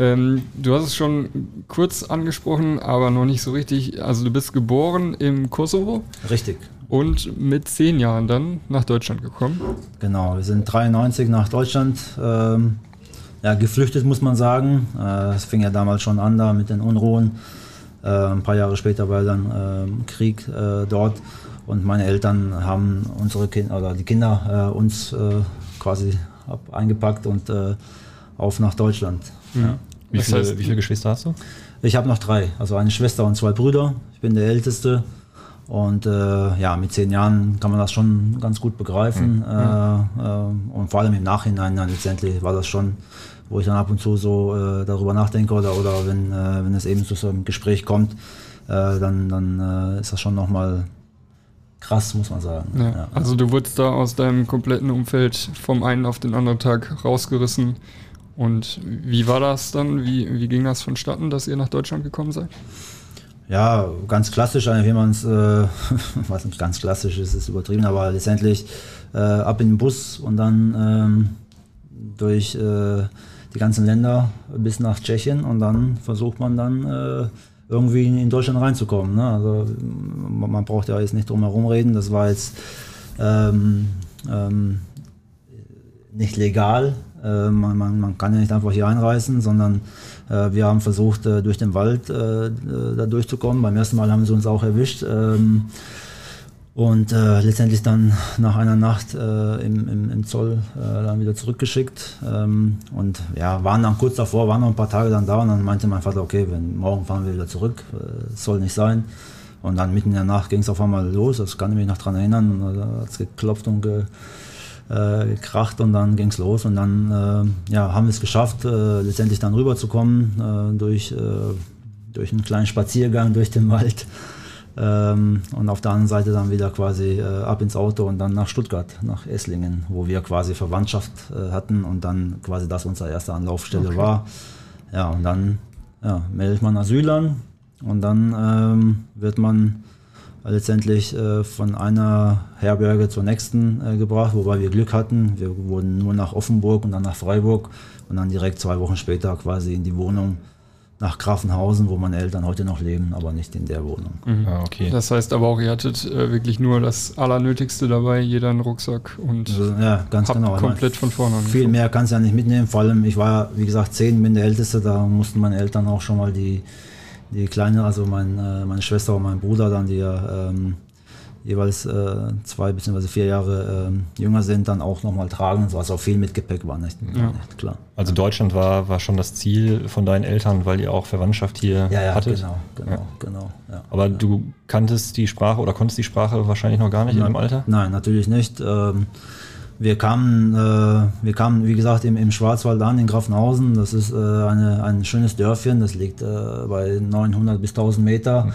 Ähm, du hast es schon kurz angesprochen, aber noch nicht so richtig. Also du bist geboren im Kosovo? Richtig. Und mit zehn Jahren dann nach Deutschland gekommen. Genau, wir sind 93 nach Deutschland ähm, ja, geflüchtet, muss man sagen. Äh, es fing ja damals schon an da mit den Unruhen. Äh, ein paar Jahre später war dann äh, Krieg äh, dort und meine Eltern haben unsere Kinder oder die Kinder äh, uns äh, quasi eingepackt und auf nach Deutschland. Mhm. Ja. Wie, viele, wie viele Geschwister hast du? Ich habe noch drei, also eine Schwester und zwei Brüder. Ich bin der Älteste. Und äh, ja, mit zehn Jahren kann man das schon ganz gut begreifen. Mhm. Äh, äh, und vor allem im Nachhinein dann letztendlich war das schon, wo ich dann ab und zu so äh, darüber nachdenke oder, oder wenn, äh, wenn es eben zu so einem Gespräch kommt, äh, dann, dann ist das schon nochmal krass, muss man sagen. Ja, ja. Also du wurdest da aus deinem kompletten Umfeld vom einen auf den anderen Tag rausgerissen. Und wie war das dann? Wie, wie ging das vonstatten, dass ihr nach Deutschland gekommen seid? Ja, ganz klassisch, wie man es, äh, was nicht ganz klassisch ist, ist übertrieben, aber letztendlich äh, ab in den Bus und dann ähm, durch äh, die ganzen Länder bis nach Tschechien und dann versucht man dann äh, irgendwie in Deutschland reinzukommen. Ne? Also man braucht ja jetzt nicht drum herum reden, das war jetzt ähm, ähm, nicht legal, äh, man, man, man, kann ja nicht einfach hier einreißen, sondern äh, wir haben versucht, äh, durch den Wald äh, da durchzukommen. Beim ersten Mal haben sie uns auch erwischt. Ähm, und äh, letztendlich dann nach einer Nacht äh, im, im, im, Zoll äh, dann wieder zurückgeschickt. Ähm, und ja, waren dann kurz davor, waren noch ein paar Tage dann da und dann meinte mein Vater, okay, wenn, morgen fahren wir wieder zurück, äh, soll nicht sein. Und dann mitten in der Nacht ging es auf einmal los, das kann ich mich noch daran erinnern, da hat es geklopft und ge, äh, gekracht und dann ging es los und dann äh, ja, haben wir es geschafft, äh, letztendlich dann rüberzukommen äh, durch, äh, durch einen kleinen Spaziergang durch den Wald ähm, und auf der anderen Seite dann wieder quasi äh, ab ins Auto und dann nach Stuttgart, nach Esslingen, wo wir quasi Verwandtschaft hatten und dann quasi das unsere erste Anlaufstelle okay. war. Ja, und dann ja, meldet man Asyl an und dann ähm, wird man letztendlich äh, von einer Herberge zur nächsten äh, gebracht, wobei wir Glück hatten. Wir wurden nur nach Offenburg und dann nach Freiburg und dann direkt zwei Wochen später quasi in die Wohnung nach Grafenhausen, wo meine Eltern heute noch leben, aber nicht in der Wohnung. Mhm. Ah, okay. Das heißt aber auch, ihr hattet äh, wirklich nur das Allernötigste dabei, jeder einen Rucksack und also, ja, ganz genau. komplett von vorne an. Viel mehr kannst du ja nicht mitnehmen, vor allem ich war, wie gesagt, zehn, bin der Älteste, da mussten meine Eltern auch schon mal die die Kleine, also mein, äh, meine Schwester und mein Bruder dann, die ja ähm, jeweils äh, zwei bzw. vier Jahre ähm, jünger sind, dann auch nochmal tragen, so also auch viel mit Gepäck war, nicht, ja. nicht, klar. Also Deutschland war, war schon das Ziel von deinen Eltern, weil ihr auch Verwandtschaft hier ja, ja, hattet? genau, genau, ja. genau. Ja, Aber du kanntest die Sprache oder konntest die Sprache wahrscheinlich noch gar nicht nein, in dem Alter? Nein, natürlich nicht. Ähm, wir kamen, äh, wir kamen, wie gesagt, im, im Schwarzwald an, in Grafenhausen. Das ist äh, eine, ein schönes Dörfchen, das liegt äh, bei 900 bis 1000 Meter. Mhm.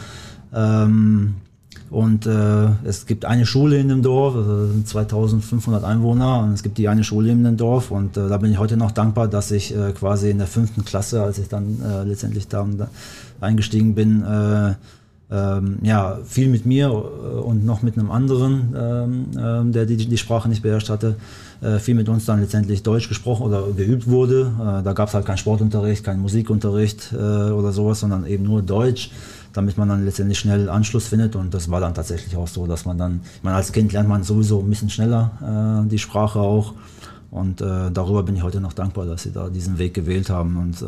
Ähm, und äh, es gibt eine Schule in dem Dorf, also 2500 Einwohner, und es gibt die eine Schule in dem Dorf. Und äh, da bin ich heute noch dankbar, dass ich äh, quasi in der fünften Klasse, als ich dann äh, letztendlich da, da eingestiegen bin, äh, ähm, ja, viel mit mir äh, und noch mit einem anderen, ähm, ähm, der die, die Sprache nicht beherrscht hatte, äh, viel mit uns dann letztendlich Deutsch gesprochen oder geübt wurde. Äh, da gab es halt keinen Sportunterricht, keinen Musikunterricht äh, oder sowas, sondern eben nur Deutsch, damit man dann letztendlich schnell Anschluss findet. Und das war dann tatsächlich auch so, dass man dann, ich meine, als Kind lernt man sowieso ein bisschen schneller äh, die Sprache auch. Und äh, darüber bin ich heute noch dankbar, dass sie da diesen Weg gewählt haben und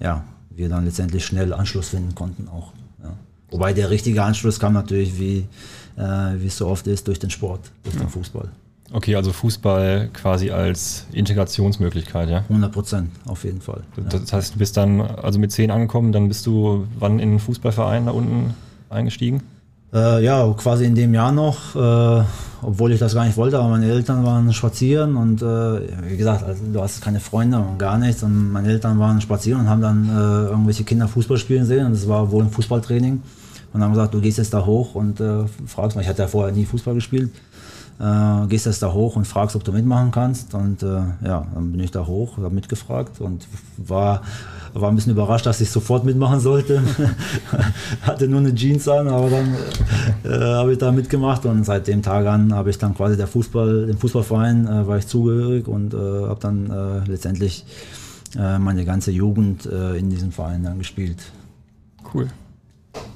ja, wir dann letztendlich schnell Anschluss finden konnten auch. Wobei der richtige Anschluss kam natürlich, wie, äh, wie es so oft ist, durch den Sport, durch den Fußball. Okay, also Fußball quasi als Integrationsmöglichkeit, ja? 100 Prozent, auf jeden Fall. Das ja. heißt, du bist dann also mit 10 angekommen, dann bist du wann in den Fußballverein da unten eingestiegen? Äh, ja, quasi in dem Jahr noch, äh, obwohl ich das gar nicht wollte, aber meine Eltern waren spazieren und äh, wie gesagt, also, du hast keine Freunde und gar nichts und meine Eltern waren spazieren und haben dann äh, irgendwelche Kinder Fußball spielen sehen und das war wohl ein Fußballtraining und haben gesagt, du gehst jetzt da hoch und äh, fragst mal, ich hatte ja vorher nie Fußball gespielt, äh, gehst jetzt da hoch und fragst, ob du mitmachen kannst. Und äh, ja, dann bin ich da hoch, habe mitgefragt und war, war ein bisschen überrascht, dass ich sofort mitmachen sollte. Hatte nur eine Jeans an, aber dann äh, habe ich da mitgemacht und seit dem Tag an habe ich dann quasi der Fußball, dem Fußballverein äh, war ich zugehörig und äh, habe dann letztendlich meine ganze Jugend in diesem Verein dann gespielt. Cool.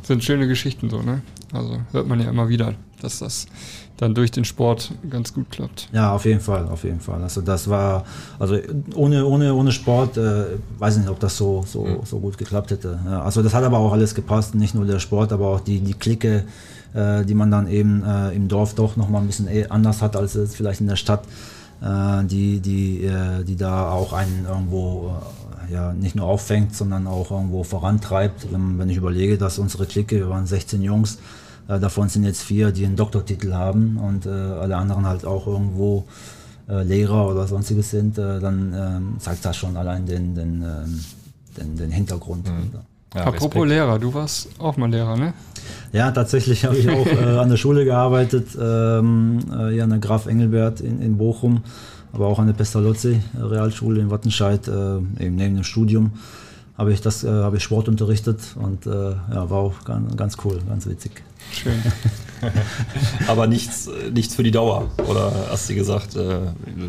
Sind schöne Geschichten so, ne? Also hört man ja immer wieder. dass das dann durch den Sport ganz gut klappt. Ja, auf jeden Fall, auf jeden Fall. Also das war, also ohne, ohne, ohne Sport, äh, weiß nicht, ob das so, so, mhm. so gut geklappt hätte. Ja, also das hat aber auch alles gepasst, nicht nur der Sport, aber auch die, die Clique, äh, die man dann eben äh, im Dorf doch nochmal ein bisschen eh anders hat als es vielleicht in der Stadt, äh, die, die, äh, die da auch einen irgendwo äh, ja, nicht nur auffängt, sondern auch irgendwo vorantreibt. Wenn, wenn ich überlege, dass unsere Clique, wir waren 16 Jungs, äh, davon sind jetzt vier, die einen Doktortitel haben und äh, alle anderen halt auch irgendwo äh, Lehrer oder sonstiges sind, äh, dann ähm, zeigt das schon allein den, den, ähm, den, den Hintergrund. Mhm. Ja, Apropos Respekt. Lehrer, du warst auch mal Lehrer, ne? Ja, tatsächlich habe ich auch äh, an der Schule gearbeitet, ähm, äh, hier an der Graf Engelbert in, in Bochum, aber auch an der Pestalozzi Realschule in Wattenscheid, äh, eben neben dem Studium habe ich das, äh, habe ich Sport unterrichtet und äh, ja, war auch ganz, ganz cool, ganz witzig. Schön. Aber nichts, nichts für die Dauer. Oder hast du gesagt, äh,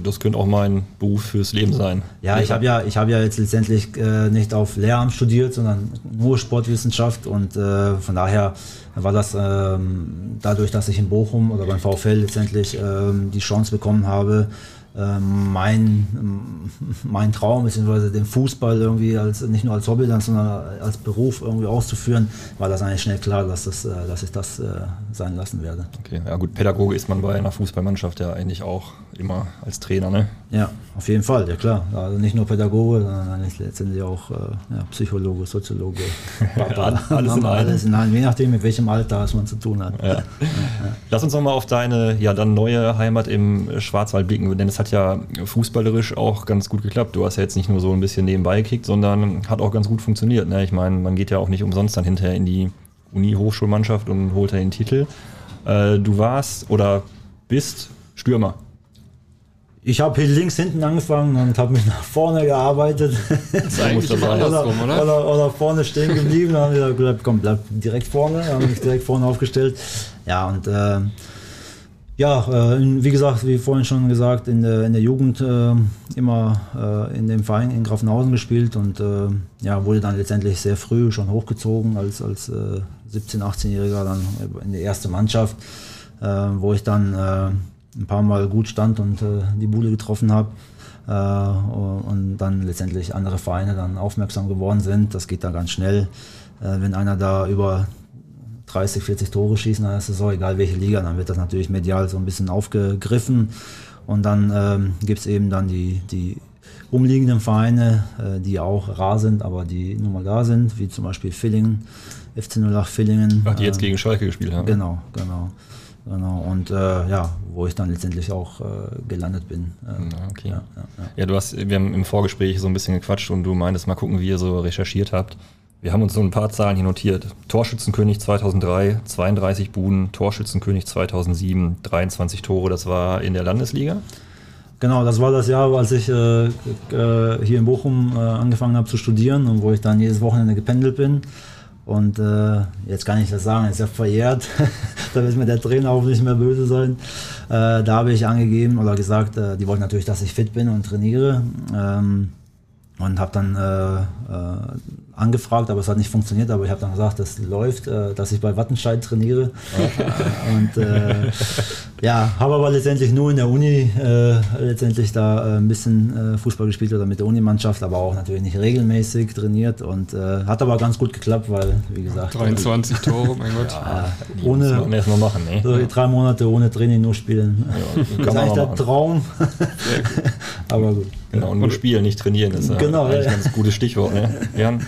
das könnte auch mein Beruf fürs Leben sein? Ja, ich habe ja, ich ja jetzt letztendlich äh, nicht auf Lehramt studiert, sondern nur Sportwissenschaft und äh, von daher war das ähm, dadurch, dass ich in Bochum oder beim VfL letztendlich ähm, die Chance bekommen habe, mein, mein Traum, beziehungsweise den Fußball irgendwie als nicht nur als Hobby, sondern als Beruf irgendwie auszuführen, war das eigentlich schnell klar, dass, das, äh, dass ich das äh, sein lassen werde. Okay, ja gut, Pädagoge ist man bei einer Fußballmannschaft ja eigentlich auch immer als Trainer, ne? Ja, auf jeden Fall, ja klar. Also nicht nur Pädagoge, sondern letztendlich auch äh, ja, Psychologe, Soziologe, Papa, alles, in alles in einem, je nachdem, mit welchem Alter es man zu tun hat. Ja. Ja, Lass uns nochmal auf deine ja dann neue Heimat im Schwarzwald blicken, denn es hat hat ja fußballerisch auch ganz gut geklappt. Du hast ja jetzt nicht nur so ein bisschen nebenbei gekickt, sondern hat auch ganz gut funktioniert. Ne? Ich meine, man geht ja auch nicht umsonst dann hinterher in die Uni-Hochschulmannschaft und holt da den Titel. Äh, du warst oder bist Stürmer. Ich habe hier links hinten angefangen und habe mich nach vorne gearbeitet. Das ist eigentlich immer andersrum, oder? Oder, oder vorne stehen geblieben. Dann haben wir gesagt, komm, bleib direkt vorne. Dann habe mich direkt vorne aufgestellt. Ja, und äh, ja, äh, wie gesagt, wie vorhin schon gesagt, in der, in der Jugend äh, immer äh, in dem Verein in Grafenhausen gespielt und äh, ja, wurde dann letztendlich sehr früh schon hochgezogen als, als 17-, äh, 18-Jähriger dann in die erste Mannschaft, äh, wo ich dann ein paar Mal gut stand und die Bude getroffen habe. und dann letztendlich andere Vereine dann aufmerksam geworden sind. Das geht da ganz schnell. wenn einer da über 30, 40 Tore schießen dann ist es auch egal welche Liga, dann wird das natürlich medial so ein bisschen aufgegriffen und dann ähm, gibt es eben dann die, die umliegenden Vereine, äh, die auch rar sind, aber die nun mal da sind, wie zum Beispiel Villingen, FC 08 Villingen. Ach, die jetzt äh, gegen Schalke gespielt haben. Genau, genau. Genau, und äh, ja, wo ich dann letztendlich auch äh, gelandet bin. Ähm, okay. Ja, ja, ja. ja, du hast, wir haben im Vorgespräch so ein bisschen gequatscht und du meintest mal gucken, wie ihr so recherchiert habt. Wir haben uns so ein paar Zahlen hier notiert. Torschützenkönig 2003, 32 Buden, Torschützenkönig 2007, 23 Tore, das war in der Landesliga. Genau, das war das Jahr, als ich äh, äh, hier in Bochum äh, angefangen habe zu studieren und wo ich dann jedes Wochenende gependelt bin. Und äh, jetzt kann ich das sagen, ist ja verjährt. da wird mir der Trainer auch nicht mehr böse sein. Äh, da habe ich angegeben oder gesagt, äh, die wollten natürlich, dass ich fit bin und trainiere. Ähm, und habe dann angefragt, aber es hat nicht funktioniert. Aber ich habe dann gesagt, das läuft, äh, dass ich bei Wattenscheid trainiere. und äh, ja, habe aber letztendlich nur in der Uni äh, letztendlich da äh, ein bisschen äh, Fußball gespielt oder mit der Unimannschaft, aber auch natürlich nicht regelmäßig trainiert und äh, hat aber ganz gut geklappt, weil wie gesagt 23 Tore, mein Gott. Ja, ohne muss erstmal machen, ne? so drei Monate ohne Training nur spielen. Ja, das ist eigentlich der Traum. aber gut. Genau, und nur spielen, nicht trainieren, ist genau, eigentlich ja. ein ganz gutes Stichwort. Ne? Jan?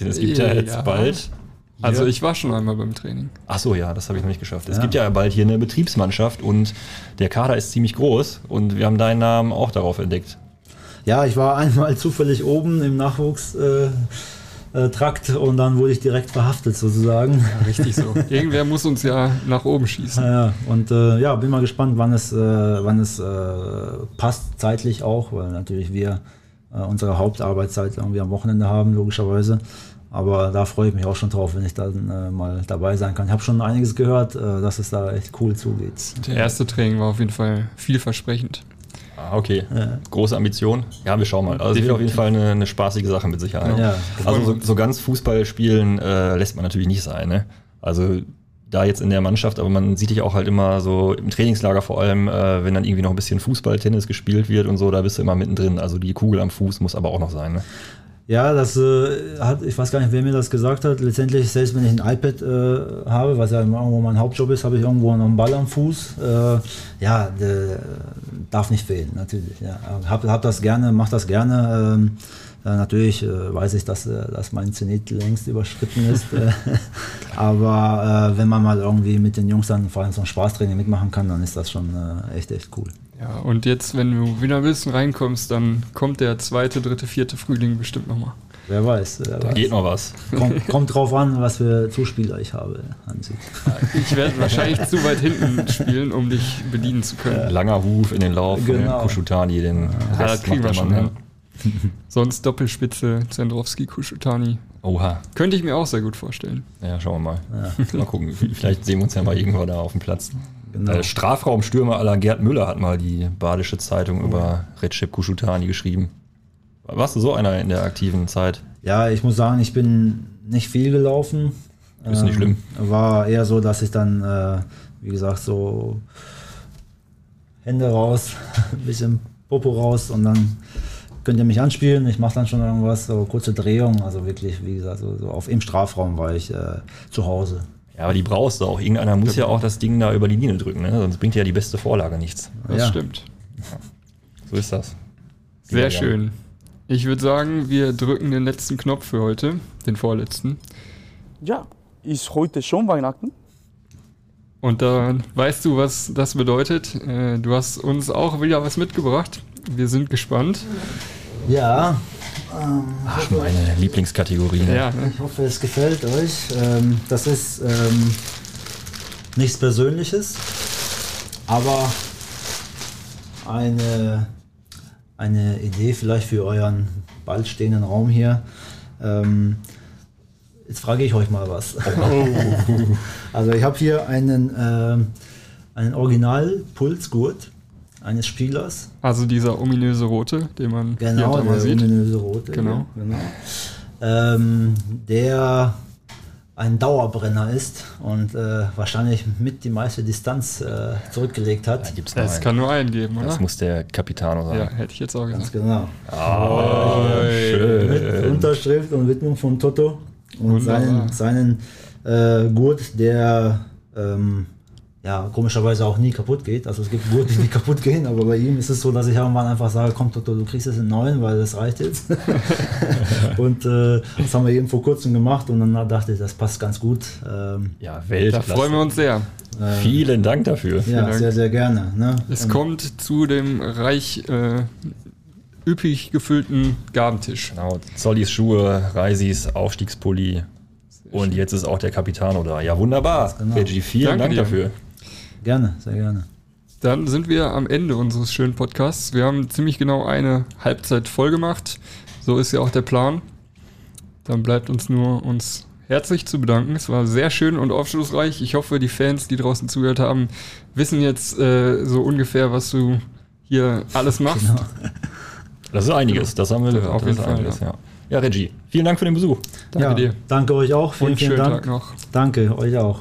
Den es gibt ja, ja jetzt ja. bald. Also ich war schon einmal beim Training. Ach so, ja, das habe ich noch nicht geschafft. Es gibt ja bald hier eine Betriebsmannschaft und der Kader ist ziemlich groß und wir haben deinen Namen auch darauf entdeckt. Ja, ich war einmal zufällig oben im Nachwuchstrakt äh, äh, und dann wurde ich direkt verhaftet sozusagen. Ja, richtig so. Irgendwer muss uns ja nach oben schießen. Ja, und äh, ja, bin mal gespannt, wann es, äh, wann es äh, passt zeitlich auch, weil natürlich wir äh, unsere Hauptarbeitszeit irgendwie am Wochenende haben, logischerweise. Aber da freue ich mich auch schon drauf, wenn ich dann äh, mal dabei sein kann. Ich habe schon einiges gehört, äh, dass es da echt cool zugeht. Der erste Training war auf jeden Fall vielversprechend. Ah, okay. Ja. Große Ambition. Ja, wir schauen mal. Also es wird auf jeden Fall eine, eine, spaßige Sache mit Sicherheit. Ja. Also so, so ganz Fußball spielen äh, lässt man natürlich nicht sein. Ne? Also da jetzt in der Mannschaft, aber man sieht dich auch halt immer so im Trainingslager vor allem, äh, wenn dann irgendwie noch ein bisschen Fußball, Tennis gespielt wird und so, da bist du immer mittendrin. Also die Kugel am Fuß muss aber auch noch sein. Ne? Ja, das äh, hat, ich weiß gar nicht, wer mir das gesagt hat. Letztendlich, selbst wenn ich ein iPad äh, habe, was ja irgendwo mein Hauptjob ist, habe ich irgendwo noch einen Ball am Fuß. Äh, ja, der darf nicht fehlen, natürlich. Ja. Hab, hab das gerne, mach das gerne. Ähm, äh, natürlich äh, weiß ich, dass, äh, dass mein Zenit längst überschritten ist. Aber äh, wenn man mal irgendwie mit den Jungs dann vor allem so ein Spaßtraining mitmachen kann, dann ist das schon äh, echt, echt cool. Ja, und jetzt, wenn du wieder ein bisschen reinkommst, dann kommt der zweite, dritte, vierte Frühling bestimmt nochmal. Wer weiß. Wer Da weiß. geht noch was. Kommt, kommt drauf an, was für Zuspieler ich habe, Hansi. Ich werde wahrscheinlich zu weit hinten spielen, um dich bedienen zu können. Langer Huf in den Lauf von Genau. Kuschutani, den Ja, das Rest kriegen wir schon hin. Sonst Doppelspitze Zendrowski, Kuschutani. Oha. Könnte ich mir auch sehr gut vorstellen. Ja, schauen wir mal. Mal gucken. Vielleicht sehen wir uns ja mal irgendwann da auf dem Platz. Genau. Äh, Strafraumstürmer aller Gerd Müller hat mal die Badische Zeitung über Recep Kuschutani geschrieben. Warst du so einer in der aktiven Zeit? Ja, ich muss sagen, ich bin nicht viel gelaufen. Ist nicht schlimm. War eher so, dass ich dann, äh, wie gesagt, so Hände raus, ein bisschen Popo raus und dann könnt ihr mich anspielen. Ich mache dann schon irgendwas, so kurze Drehung. Also wirklich, wie gesagt, so, so auf im Strafraum war ich äh, zu Hause. Ja, aber die brauchst du auch. Irgendeiner muss ja auch das Ding da über die Linie drücken, ne? sonst bringt dir ja die beste Vorlage nichts. Das Ja. stimmt. So ist das. Sehr Ja, ja. schön. Ich würde sagen, wir drücken den letzten Knopf für heute, den vorletzten. Ja, ist heute schon Weihnachten? Und dann weißt du, was das bedeutet. Äh, Du hast uns auch wieder was mitgebracht. Wir sind gespannt. Ja, Ach, meine Lieblingskategorie. Ne? Ja, ne? ich hoffe, es gefällt euch. Ähm, das ist ähm, nichts Persönliches, aber eine, eine Idee vielleicht für euren bald stehenden Raum hier. Ähm, jetzt frage ich euch mal was. also ich habe hier einen, ähm, einen Original-Pulsgurt eines Spielers. also dieser ominöse Rote, den man hier Genau, da mal der sieht. ominöse rote. Genau. hier, genau. Ähm, der ein Dauerbrenner ist und äh, wahrscheinlich mit die meiste Distanz äh, zurückgelegt Da hat. Es einen. kann nur einen geben, oder? Das muss der Capitano sein. ja, hätte ich jetzt auch Ganz gesagt. genau. schön. Mit Unterschrift und Widmung von Toto und Wunderbar. seinen, seinen äh, Gurt, der ähm, ja, komischerweise auch nie kaputt geht. Also es gibt Gurte, die kaputt gehen, aber bei ihm ist es so, dass ich irgendwann einfach sage, komm Toto, du kriegst jetzt einen neuen, weil das reicht jetzt. und äh, das haben wir eben vor kurzem gemacht und dann dachte ich, das passt ganz gut. Ähm, Ja, Da Weltklasse. freuen wir uns sehr. Vielen Dank dafür. ja, Dank. sehr, sehr gerne. Ne? Es Und- kommt zu dem reich äh, üppig gefüllten Gabentisch. Genau, Zollis Schuhe, Reisis Aufstiegspulli. Und jetzt ist auch der Capitano da. Ja, wunderbar. genau. Reggie, vielen Danke Dank dir. dafür. Gerne, sehr gerne. Dann sind wir am Ende unseres schönen Podcasts. Wir haben ziemlich genau eine Halbzeit voll gemacht. So ist ja auch der Plan. Dann bleibt uns nur, uns herzlich zu bedanken. Es war sehr schön und aufschlussreich. Ich hoffe, die Fans, die draußen zugehört haben, wissen jetzt äh, so ungefähr, was du hier alles machst. Das ist einiges, das haben wir Ja, gehört. auf das jeden Fall, einiges, ja. ja. ja, Reggie, vielen Dank für den Besuch. Danke ja, dir. Danke euch auch. Vielen, Und vielen schönen Dank. Tag noch. Danke, euch auch.